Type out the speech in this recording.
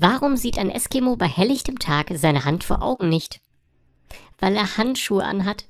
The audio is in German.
Warum sieht ein Eskimo bei helllichtem Tag seine Hand vor Augen nicht? Weil er Handschuhe anhat,